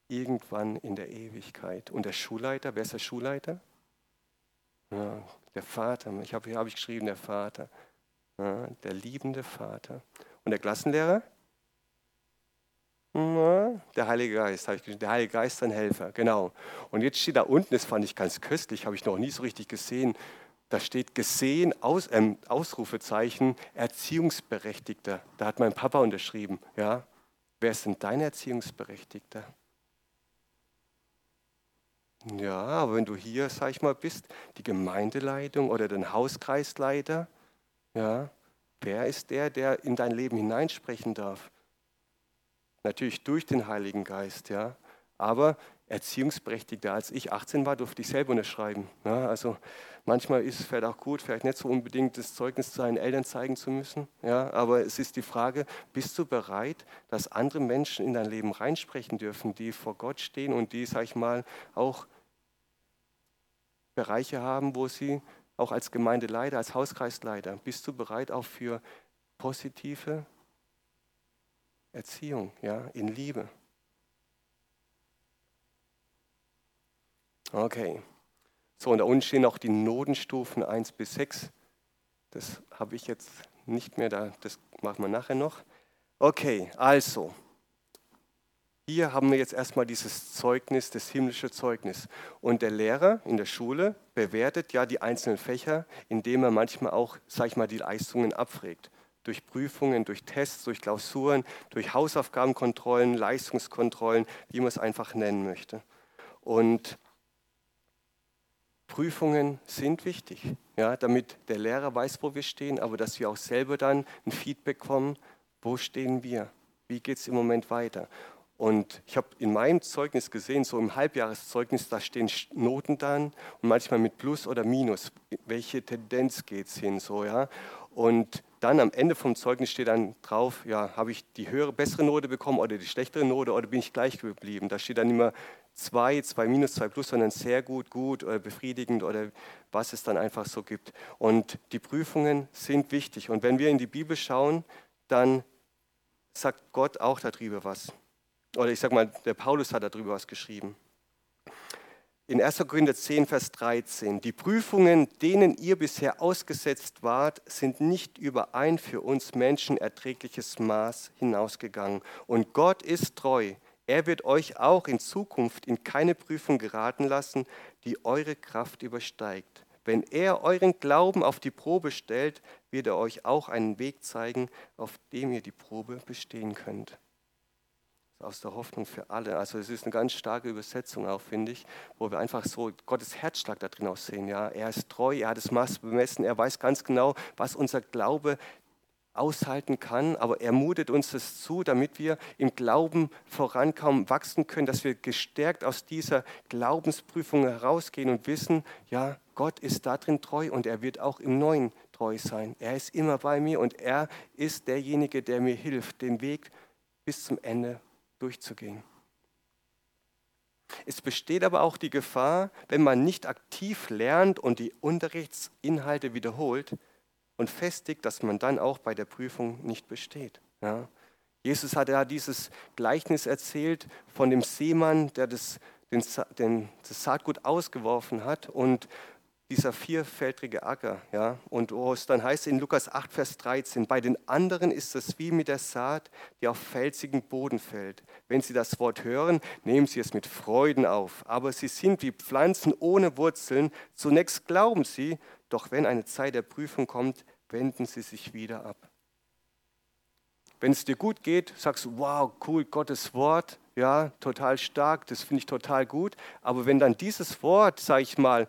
S1: irgendwann in der Ewigkeit. Und der Schulleiter, wer ist der Schulleiter? Ja, der Vater. Ich habe hier habe ich geschrieben, der Vater. Ja, der liebende Vater. Und der Klassenlehrer? Der Heilige Geist, habe ich geschrieben. Der Heilige Geist, ein Helfer, genau. Und jetzt steht da unten, das fand ich ganz köstlich, habe ich noch nie so richtig gesehen. Da steht gesehen, Aus, äh, Ausrufezeichen, Erziehungsberechtigter. Da hat mein Papa unterschrieben. Ja? Wer ist denn dein Erziehungsberechtigter? Ja, aber wenn du hier, sag ich mal, bist, die Gemeindeleitung oder den Hauskreisleiter, ja, wer ist der, der in dein Leben hineinsprechen darf? Natürlich durch den Heiligen Geist, ja. Aber Erziehungsberechtigter als ich 18 war, durfte ich selber unterschreiben. Ja, also manchmal ist es vielleicht auch gut, vielleicht nicht so unbedingt das Zeugnis seinen Eltern zeigen zu müssen. Ja, aber es ist die Frage, bist du bereit, dass andere Menschen in dein Leben reinsprechen dürfen, die vor Gott stehen und die, sag ich mal, auch Bereiche haben, wo sie auch als Gemeindeleiter, als Hauskreisleiter, bist du bereit auch für positive Erziehung, ja, in Liebe. Okay. So, und da unten stehen auch die Notenstufen 1 bis 6. Das habe ich jetzt nicht mehr da, das machen wir nachher noch. Okay, also, hier haben wir jetzt erstmal dieses Zeugnis, das himmlische Zeugnis. Und der Lehrer in der Schule bewertet ja die einzelnen Fächer, indem er manchmal auch, sag ich mal, die Leistungen abfragt durch Prüfungen, durch Tests, durch Klausuren, durch Hausaufgabenkontrollen, Leistungskontrollen, wie man es einfach nennen möchte. Und Prüfungen sind wichtig, ja, damit der Lehrer weiß, wo wir stehen, aber dass wir auch selber dann ein Feedback bekommen, wo stehen wir, wie geht es im Moment weiter. Und ich habe in meinem Zeugnis gesehen, so im Halbjahreszeugnis, da stehen Noten dann und manchmal mit Plus oder Minus. Welche Tendenz geht es hin? So, ja? Und dann am Ende vom Zeugnis steht dann drauf, ja, habe ich die höhere, bessere Note bekommen oder die schlechtere Note oder bin ich gleich geblieben? Da steht dann immer zwei, zwei Minus, zwei Plus, sondern sehr gut, gut oder befriedigend oder was es dann einfach so gibt. Und die Prüfungen sind wichtig. Und wenn wir in die Bibel schauen, dann sagt Gott auch darüber was oder ich sage mal, der Paulus hat darüber was geschrieben. In 1. Korinther 10, Vers 13, die Prüfungen, denen ihr bisher ausgesetzt wart, sind nicht über ein für uns Menschen erträgliches Maß hinausgegangen. Und Gott ist treu. Er wird euch auch in Zukunft in keine Prüfung geraten lassen, die eure Kraft übersteigt. Wenn er euren Glauben auf die Probe stellt, wird er euch auch einen Weg zeigen, auf dem ihr die Probe bestehen könnt aus der Hoffnung für alle. Also es ist eine ganz starke Übersetzung auch, finde ich, wo wir einfach so Gottes Herzschlag da drin auch sehen. Ja? Er ist treu, er hat das Maß bemessen, er weiß ganz genau, was unser Glaube aushalten kann, aber er mutet uns das zu, damit wir im Glauben vorankommen, wachsen können, dass wir gestärkt aus dieser Glaubensprüfung herausgehen und wissen, ja, Gott ist da drin treu und er wird auch im Neuen treu sein. Er ist immer bei mir und er ist derjenige, der mir hilft, den Weg bis zum Ende durchzugehen. Es besteht aber auch die Gefahr, wenn man nicht aktiv lernt und die Unterrichtsinhalte wiederholt und festigt, dass man dann auch bei der Prüfung nicht besteht. Ja. Jesus hat ja dieses Gleichnis erzählt von dem Seemann, der das, den, den, das Saatgut ausgeworfen hat und dieser vierfältige Acker. Ja? Und es dann heißt in Lukas 8, Vers 13, bei den anderen ist es wie mit der Saat, die auf felsigen Boden fällt. Wenn sie das Wort hören, nehmen sie es mit Freuden auf. Aber sie sind wie Pflanzen ohne Wurzeln. Zunächst glauben sie, doch wenn eine Zeit der Prüfung kommt, wenden sie sich wieder ab. Wenn es dir gut geht, sagst du, wow, cool, Gottes Wort, ja, total stark, das finde ich total gut. Aber wenn dann dieses Wort, sage ich mal,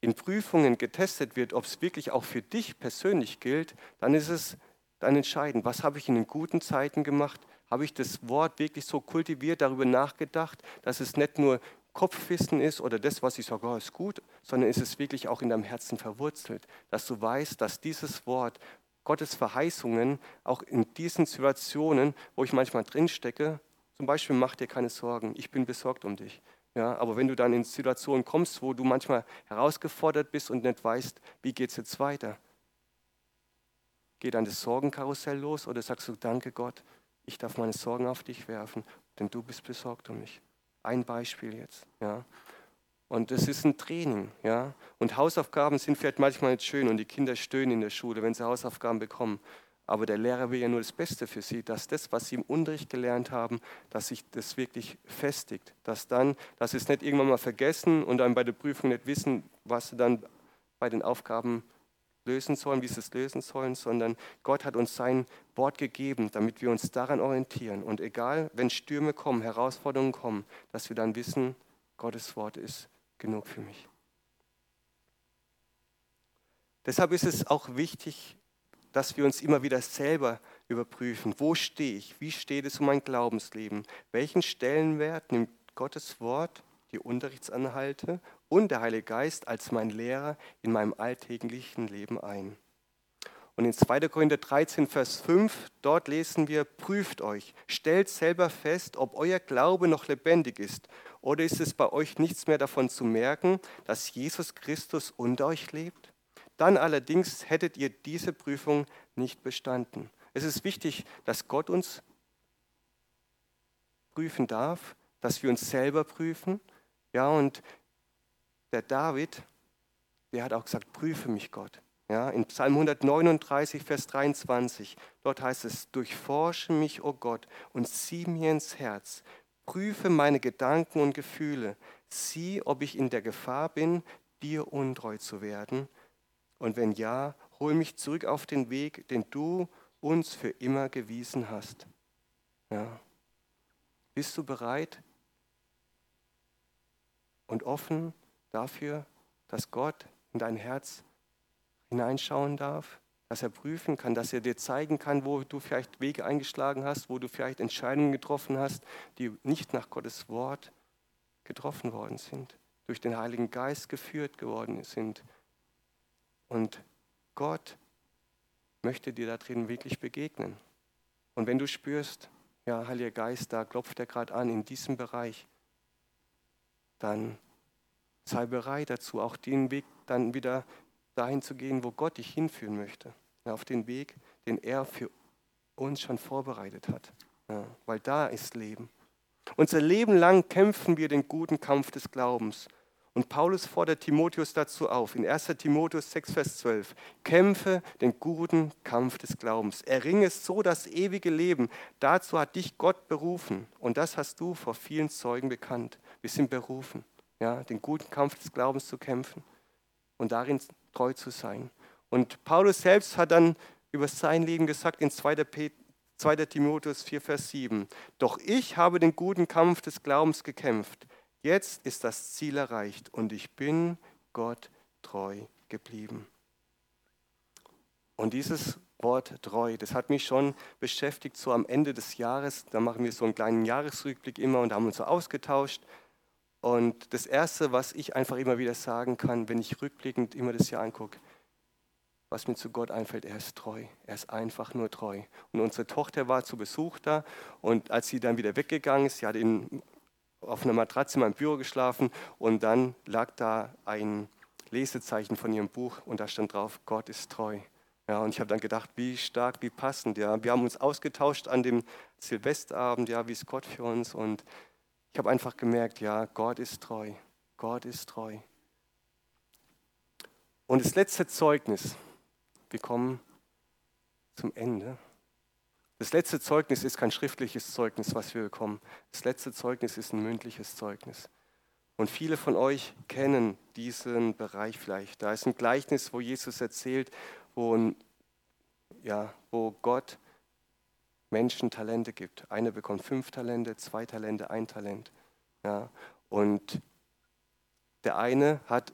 S1: in Prüfungen getestet wird, ob es wirklich auch für dich persönlich gilt, dann ist es dann entscheidend, was habe ich in den guten Zeiten gemacht? Habe ich das Wort wirklich so kultiviert, darüber nachgedacht, dass es nicht nur Kopfwissen ist oder das, was ich sage, oh, ist gut, sondern ist es wirklich auch in deinem Herzen verwurzelt, dass du weißt, dass dieses Wort, Gottes Verheißungen, auch in diesen Situationen, wo ich manchmal drinstecke, zum Beispiel mach dir keine Sorgen, ich bin besorgt um dich. Ja, aber wenn du dann in Situationen kommst, wo du manchmal herausgefordert bist und nicht weißt, wie geht es jetzt weiter, geht dann das Sorgenkarussell los oder sagst du, danke Gott, ich darf meine Sorgen auf dich werfen, denn du bist besorgt um mich. Ein Beispiel jetzt. Ja. Und es ist ein Training. Ja. Und Hausaufgaben sind vielleicht manchmal nicht schön und die Kinder stöhnen in der Schule, wenn sie Hausaufgaben bekommen. Aber der Lehrer will ja nur das Beste für sie, dass das, was sie im Unterricht gelernt haben, dass sich das wirklich festigt. Dass dann, dass sie es nicht irgendwann mal vergessen und dann bei der Prüfung nicht wissen, was sie dann bei den Aufgaben lösen sollen, wie sie es lösen sollen, sondern Gott hat uns sein Wort gegeben, damit wir uns daran orientieren. Und egal, wenn Stürme kommen, Herausforderungen kommen, dass wir dann wissen, Gottes Wort ist genug für mich. Deshalb ist es auch wichtig, dass wir uns immer wieder selber überprüfen, wo stehe ich, wie steht es um mein Glaubensleben, welchen Stellenwert nimmt Gottes Wort, die Unterrichtsanhalte und der Heilige Geist als mein Lehrer in meinem alltäglichen Leben ein. Und in 2. Korinther 13, Vers 5, dort lesen wir, prüft euch, stellt selber fest, ob euer Glaube noch lebendig ist, oder ist es bei euch nichts mehr davon zu merken, dass Jesus Christus unter euch lebt? Dann allerdings hättet ihr diese Prüfung nicht bestanden. Es ist wichtig, dass Gott uns prüfen darf, dass wir uns selber prüfen. Ja, und der David, der hat auch gesagt, prüfe mich Gott. Ja, in Psalm 139, Vers 23, dort heißt es, durchforsche mich, o oh Gott, und sieh mir ins Herz, prüfe meine Gedanken und Gefühle, sieh, ob ich in der Gefahr bin, dir untreu zu werden und wenn ja, hol mich zurück auf den Weg, den du uns für immer gewiesen hast. Ja. Bist du bereit und offen dafür, dass Gott in dein Herz hineinschauen darf, dass er prüfen kann, dass er dir zeigen kann, wo du vielleicht Wege eingeschlagen hast, wo du vielleicht Entscheidungen getroffen hast, die nicht nach Gottes Wort getroffen worden sind, durch den Heiligen Geist geführt geworden sind. Und Gott möchte dir da drin wirklich begegnen. Und wenn du spürst, ja, Heiliger Geist, da klopft er gerade an in diesem Bereich, dann sei bereit dazu, auch den Weg dann wieder dahin zu gehen, wo Gott dich hinführen möchte. Ja, auf den Weg, den er für uns schon vorbereitet hat. Ja, weil da ist Leben. Unser Leben lang kämpfen wir den guten Kampf des Glaubens. Und Paulus fordert Timotheus dazu auf, in 1 Timotheus 6, Vers 12, kämpfe den guten Kampf des Glaubens, erringe so das ewige Leben. Dazu hat dich Gott berufen und das hast du vor vielen Zeugen bekannt. Wir sind berufen, ja, den guten Kampf des Glaubens zu kämpfen und darin treu zu sein. Und Paulus selbst hat dann über sein Leben gesagt in 2. 2. Timotheus 4, Vers 7. Doch ich habe den guten Kampf des Glaubens gekämpft. Jetzt ist das Ziel erreicht und ich bin Gott treu geblieben. Und dieses Wort treu, das hat mich schon beschäftigt, so am Ende des Jahres. Da machen wir so einen kleinen Jahresrückblick immer und haben uns so ausgetauscht. Und das Erste, was ich einfach immer wieder sagen kann, wenn ich rückblickend immer das Jahr angucke, was mir zu Gott einfällt, er ist treu. Er ist einfach nur treu. Und unsere Tochter war zu Besuch da und als sie dann wieder weggegangen ist, sie hat in, auf einer Matratze in meinem Büro geschlafen und dann lag da ein Lesezeichen von ihrem Buch und da stand drauf, Gott ist treu. Ja, und ich habe dann gedacht, wie stark, wie passend. Ja. Wir haben uns ausgetauscht an dem Silvesterabend, ja, wie ist Gott für uns und ich habe einfach gemerkt, ja, Gott ist treu. Gott ist treu. Und das letzte Zeugnis, wir kommen zum Ende. Das letzte Zeugnis ist kein schriftliches Zeugnis, was wir bekommen. Das letzte Zeugnis ist ein mündliches Zeugnis. Und viele von euch kennen diesen Bereich vielleicht. Da ist ein Gleichnis, wo Jesus erzählt, wo, ja, wo Gott Menschen Talente gibt. Einer bekommt fünf Talente, zwei Talente, ein Talent. Ja, und der eine hat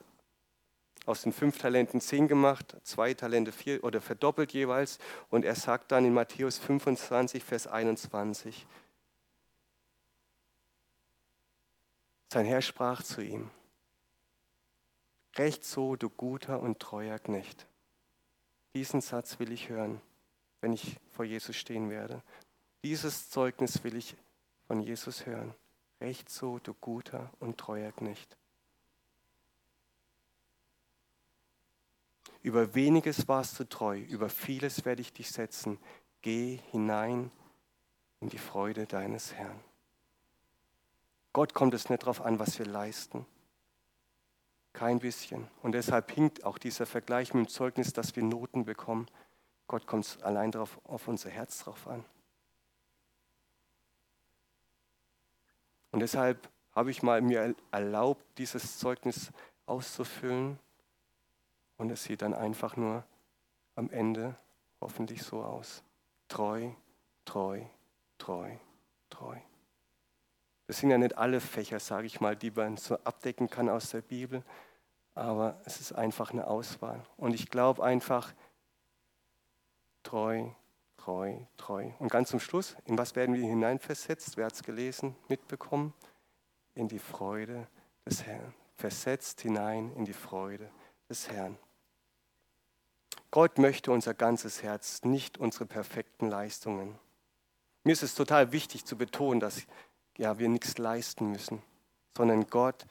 S1: aus den fünf Talenten zehn gemacht, zwei Talente vier oder verdoppelt jeweils. Und er sagt dann in Matthäus 25, Vers 21, sein Herr sprach zu ihm, Recht so, du guter und treuer Knecht. Diesen Satz will ich hören, wenn ich vor Jesus stehen werde. Dieses Zeugnis will ich von Jesus hören. Recht so, du guter und treuer Knecht. Über weniges warst du treu, über vieles werde ich dich setzen. Geh hinein in die Freude deines Herrn. Gott kommt es nicht darauf an, was wir leisten. Kein bisschen. Und deshalb hinkt auch dieser Vergleich mit dem Zeugnis, dass wir Noten bekommen. Gott kommt es allein darauf, auf unser Herz drauf an. Und deshalb habe ich mal mir erlaubt, dieses Zeugnis auszufüllen und es sieht dann einfach nur am Ende hoffentlich so aus. Treu, treu, treu, treu. Das sind ja nicht alle Fächer, sage ich mal, die man so abdecken kann aus der Bibel, aber es ist einfach eine Auswahl. Und ich glaube einfach, treu, treu, treu. Und ganz zum Schluss, in was werden wir hineinversetzt? Wer hat es gelesen, mitbekommen? In die Freude des Herrn. Versetzt hinein in die Freude des Herrn. Gott möchte unser ganzes Herz, nicht unsere perfekten Leistungen. Mir ist es total wichtig zu betonen, dass ja, wir nichts leisten müssen, sondern Gott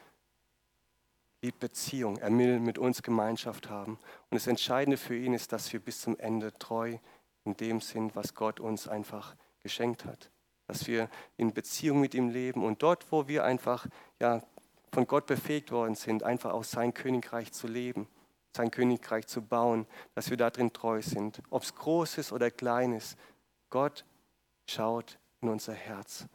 S1: liebt Beziehung. Er will mit uns Gemeinschaft haben. Und das Entscheidende für ihn ist, dass wir bis zum Ende treu in dem sind, was Gott uns einfach geschenkt hat. Dass wir in Beziehung mit ihm leben und dort, wo wir einfach ja, von Gott befähigt worden sind, einfach auch sein Königreich zu leben sein Königreich zu bauen, dass wir darin treu sind. Ob es groß ist oder klein ist, Gott schaut in unser Herz.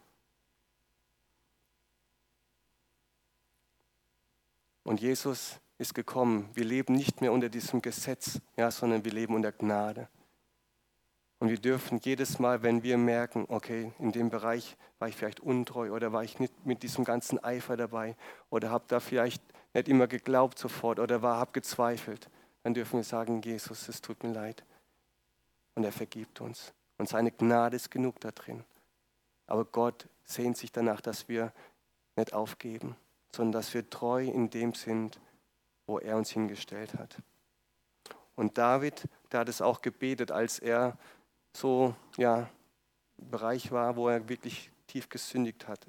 S1: Und Jesus ist gekommen. Wir leben nicht mehr unter diesem Gesetz, ja, sondern wir leben unter Gnade. Und wir dürfen jedes Mal, wenn wir merken, okay, in dem Bereich war ich vielleicht untreu oder war ich nicht mit diesem ganzen Eifer dabei oder habe da vielleicht nicht immer geglaubt sofort oder war, hab gezweifelt, dann dürfen wir sagen, Jesus, es tut mir leid. Und er vergibt uns. Und seine Gnade ist genug da drin. Aber Gott sehnt sich danach, dass wir nicht aufgeben, sondern dass wir treu in dem sind, wo er uns hingestellt hat. Und David, der hat es auch gebetet, als er so, ja, im Bereich war, wo er wirklich tief gesündigt hat,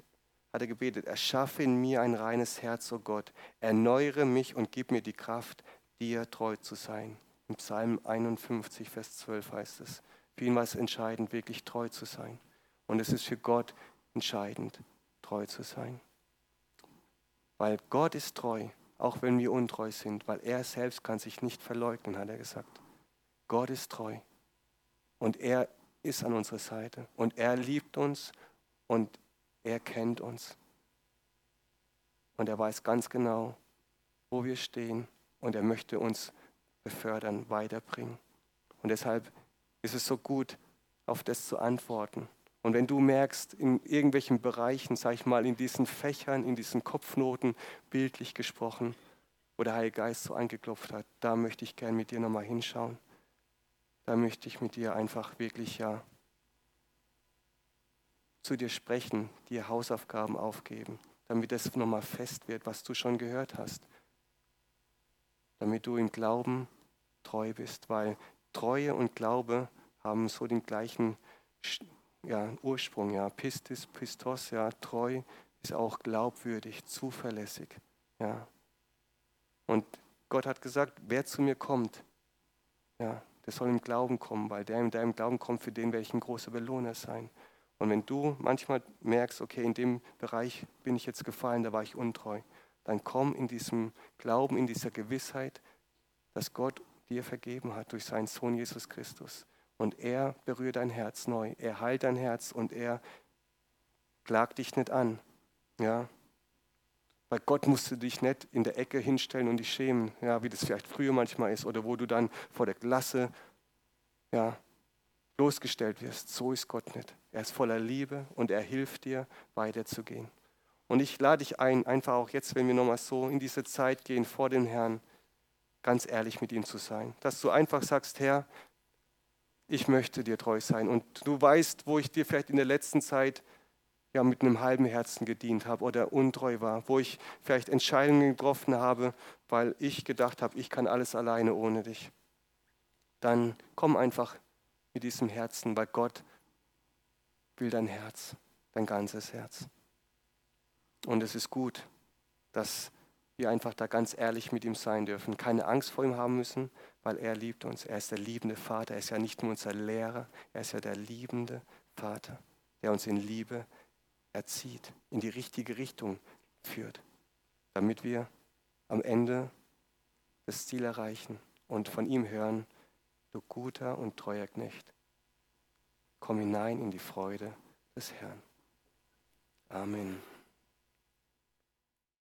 S1: hat er gebetet, erschaffe in mir ein reines Herz, o oh Gott, erneuere mich und gib mir die Kraft, dir treu zu sein. Im Psalm 51, Vers 12 heißt es. Für ihn war es entscheidend, wirklich treu zu sein. Und es ist für Gott entscheidend, treu zu sein. Weil Gott ist treu, auch wenn wir untreu sind, weil er selbst kann sich nicht verleugnen, hat er gesagt. Gott ist treu und er ist an unserer Seite und er liebt uns und er kennt uns. Und er weiß ganz genau, wo wir stehen und er möchte uns befördern, weiterbringen. Und deshalb ist es so gut, auf das zu antworten. Und wenn du merkst, in irgendwelchen Bereichen, sag ich mal, in diesen Fächern, in diesen Kopfnoten, bildlich gesprochen, wo der Heilige Geist so angeklopft hat, da möchte ich gern mit dir nochmal hinschauen. Da möchte ich mit dir einfach wirklich ja zu dir sprechen, dir Hausaufgaben aufgeben, damit es nochmal fest wird, was du schon gehört hast. Damit du im Glauben treu bist, weil Treue und Glaube haben so den gleichen ja, Ursprung, ja, Pistis, Pistos, ja, treu ist auch glaubwürdig, zuverlässig, ja. Und Gott hat gesagt, wer zu mir kommt, ja, der soll im Glauben kommen, weil der, der im Glauben kommt, für den werde ich ein großer Belohner sein. Und wenn du manchmal merkst, okay, in dem Bereich bin ich jetzt gefallen, da war ich untreu, dann komm in diesem Glauben, in dieser Gewissheit, dass Gott dir vergeben hat durch seinen Sohn Jesus Christus. Und er berührt dein Herz neu. Er heilt dein Herz und er klagt dich nicht an. Ja? Weil Gott musste dich nicht in der Ecke hinstellen und dich schämen, ja, wie das vielleicht früher manchmal ist, oder wo du dann vor der Klasse ja, bloßgestellt wirst. So ist Gott nicht. Er ist voller Liebe und er hilft dir, weiterzugehen. Und ich lade dich ein, einfach auch jetzt, wenn wir nochmal so in diese Zeit gehen vor den Herrn, ganz ehrlich mit ihm zu sein. Dass du einfach sagst, Herr, ich möchte dir treu sein. Und du weißt, wo ich dir vielleicht in der letzten Zeit ja mit einem halben Herzen gedient habe oder untreu war, wo ich vielleicht Entscheidungen getroffen habe, weil ich gedacht habe, ich kann alles alleine ohne dich. Dann komm einfach mit diesem Herzen, weil Gott will dein Herz, dein ganzes Herz. Und es ist gut, dass wir einfach da ganz ehrlich mit ihm sein dürfen, keine Angst vor ihm haben müssen, weil er liebt uns. Er ist der liebende Vater. Er ist ja nicht nur unser Lehrer, er ist ja der liebende Vater, der uns in Liebe erzieht, in die richtige Richtung führt, damit wir am Ende das Ziel erreichen und von ihm hören, du guter und treuer Knecht, komm hinein in die Freude des Herrn. Amen.